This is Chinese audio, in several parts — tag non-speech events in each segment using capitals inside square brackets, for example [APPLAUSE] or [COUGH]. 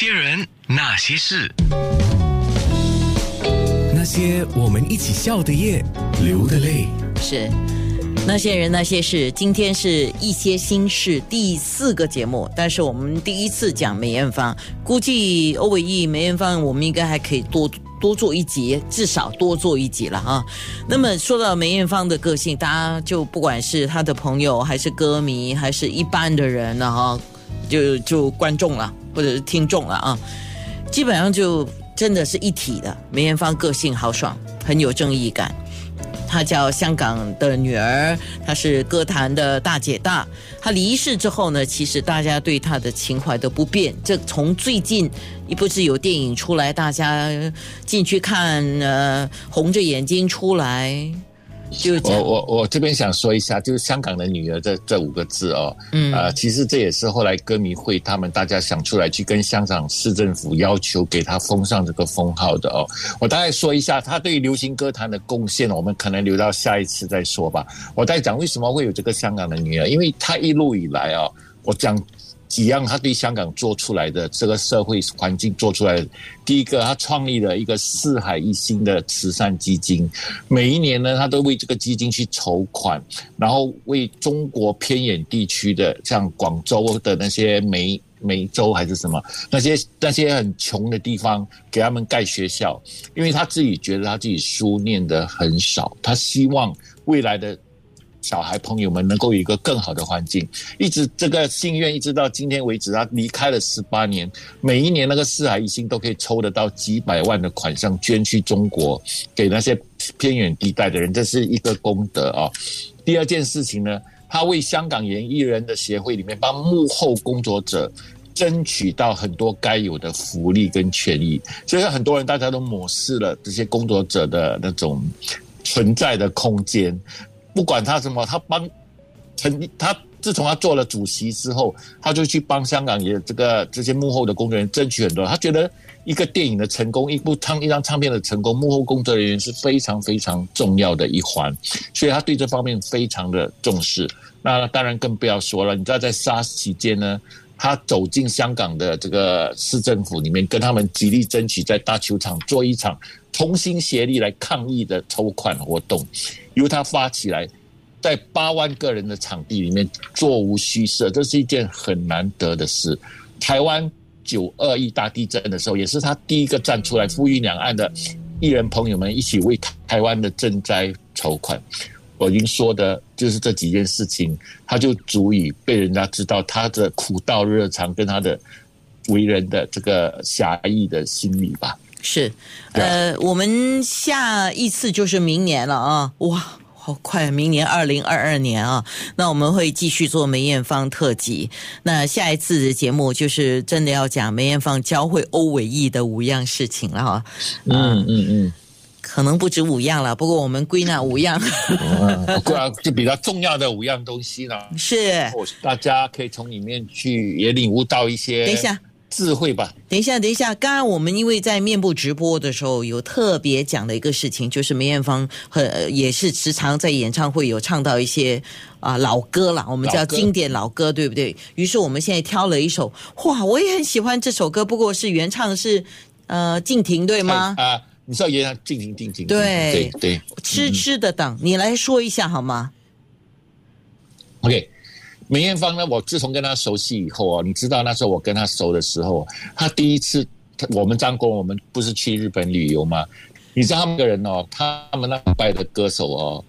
些人，那些事，那些我们一起笑的夜，流的泪。是那些人那些事。今天是一些心事第四个节目，但是我们第一次讲梅艳芳，估计欧伟毅、梅艳芳，我们应该还可以多多做一集，至少多做一集了啊。那么说到梅艳芳的个性，大家就不管是她的朋友，还是歌迷，还是一般的人呢，哈，就就观众了，或者是听众了啊，基本上就真的是一体的。梅艳芳个性豪爽，很有正义感。她叫香港的女儿，她是歌坛的大姐大。她离世之后呢，其实大家对她的情怀都不变。这从最近一不是有电影出来，大家进去看，呃，红着眼睛出来，就讲我我我这边想说一下，就是香港的女儿这这五个字哦，嗯呃，其实这也是后来歌迷会他们大家想出来去跟香港市政府要求给她封上这个封号的哦。我大概说一下她对流行歌坛的贡献，我们可能留到下一次再说吧。我在讲为什么会有这个香港的女儿，因为她一路以来啊、我讲。几样他对香港做出来的这个社会环境做出来的，第一个，他创立了一个四海一心的慈善基金，每一年呢，他都为这个基金去筹款，然后为中国偏远地区的，像广州的那些梅梅州还是什么那些那些很穷的地方，给他们盖学校，因为他自己觉得他自己书念的很少，他希望未来的。小孩朋友们能够有一个更好的环境，一直这个心愿一直到今天为止，他离开了十八年，每一年那个四海一心都可以抽得到几百万的款项捐去中国，给那些偏远地带的人，这是一个功德啊。第二件事情呢，他为香港演艺人的协会里面帮幕后工作者。争取到很多该有的福利跟权益，所以很多人大家都漠视了这些工作者的那种存在的空间。不管他什么，他帮成他自从他做了主席之后，他就去帮香港也这个这些幕后的工作人员争取很多。他觉得一个电影的成功，一部唱一张唱片的成功，幕后工作人员是非常非常重要的一环，所以他对这方面非常的重视。那当然更不要说了，你知道在 SARS 期间呢，他走进香港的这个市政府里面，跟他们极力争取在大球场做一场同心协力来抗议的筹款活动，由他发起来。在八万个人的场地里面座无虚设，这是一件很难得的事。台湾九二一大地震的时候，也是他第一个站出来呼吁两岸的艺人朋友们一起为台湾的赈灾筹款。我已经说的就是这几件事情，他就足以被人家知道他的苦道热肠跟他的为人的这个侠义的心理吧。是，呃，我们下一次就是明年了啊！哇，好快，明年二零二二年啊！那我们会继续做梅艳芳特辑。那下一次的节目就是真的要讲梅艳芳教会欧伟毅的五样事情了哈。嗯嗯嗯。可能不止五样了，不过我们归纳五样嗯，[LAUGHS] 不然就比较重要的五样东西呢，[LAUGHS] 是。大家可以从里面去也领悟到一些等一下，智慧吧。等一下，等一下，刚刚我们因为在面部直播的时候有特别讲的一个事情，就是梅艳芳很呃也是时常在演唱会有唱到一些啊、老歌啦，我们叫经典老歌，对不对？于是我们现在挑了一首，哇，我也很喜欢这首歌，不过是原唱是呃静婷对吗？啊、你知道也要静静静静。对对对。痴痴的等，你来说一下好吗？OK，梅艳芳呢，我自从跟她熟悉以后啊，你知道那时候我跟她熟的时候，她第一次，我们张国，我们不是去日本旅游吗？你知道他们个人哦，他们那拜的歌手哦，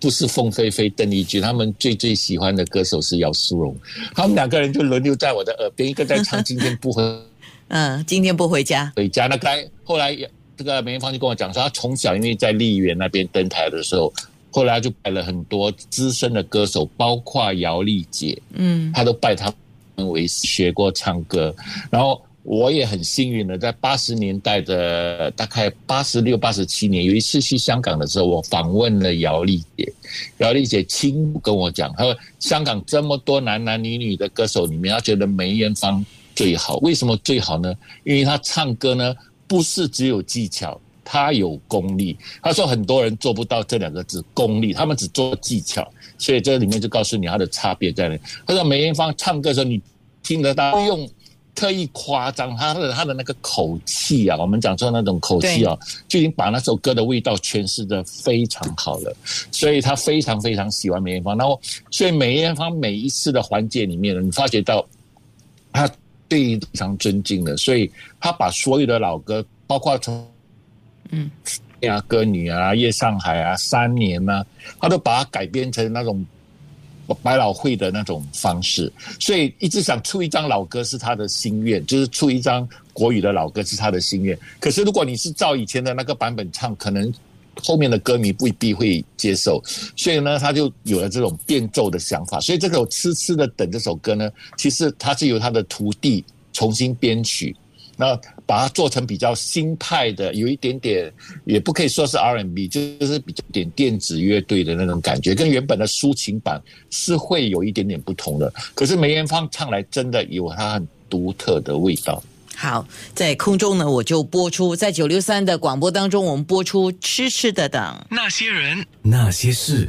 不是凤飞飞、邓丽君，他们最最喜欢的歌手是姚苏蓉，他们两个人就轮流在我的耳边，一个在唱《今天不回 [LAUGHS] 嗯，今天不回家，回家》，那该后来这个梅艳芳就跟我讲说，她从小因为在丽园那边登台的时候，后来就拜了很多资深的歌手，包括姚丽姐，嗯。他都拜他们为师学过唱歌，然后我也很幸运的，在八十年代的大概八十六、八十七年，有一次去香港的时候，我访问了姚丽姐，姚丽姐亲跟我讲，她说香港这么多男男女女的歌手里面，她觉得梅艳芳最好，为什么最好呢？因为她唱歌呢，不是只有技巧。他有功力，他说很多人做不到这两个字功力，他们只做技巧，所以这里面就告诉你它的差别在哪里。他说梅艳芳唱歌的时候，你听得到用特意夸张他的他的那个口气啊，我们讲说那种口气啊，就已经把那首歌的味道诠释的非常好了。所以他非常非常喜欢梅艳芳。然后，所以梅艳芳每一次的环节里面呢，你发觉到他对非常尊敬的，所以他把所有的老歌，包括从嗯呀歌女啊、夜上海啊、三年啊，他都把它改编成那种。百老汇的那种方式，所以一直想出一张老歌是他的心愿，就是出一张国语的老歌是他的心愿。可是如果你是照以前的那个版本唱，可能后面的歌迷未必会接受，所以呢，他就有了这种变奏的想法。所以这个痴痴的等这首歌呢，其实他是由他的徒弟重新编曲。那把它做成比较新派的，有一点点，也不可以说是 R&B，就是比较点电子乐队的那种感觉，跟原本的抒情版是会有一点点不同的。可是梅艳芳唱来真的有她很独特的味道。好，在空中呢，我就播出在九六三的广播当中，我们播出《痴痴的等那些人那些事》。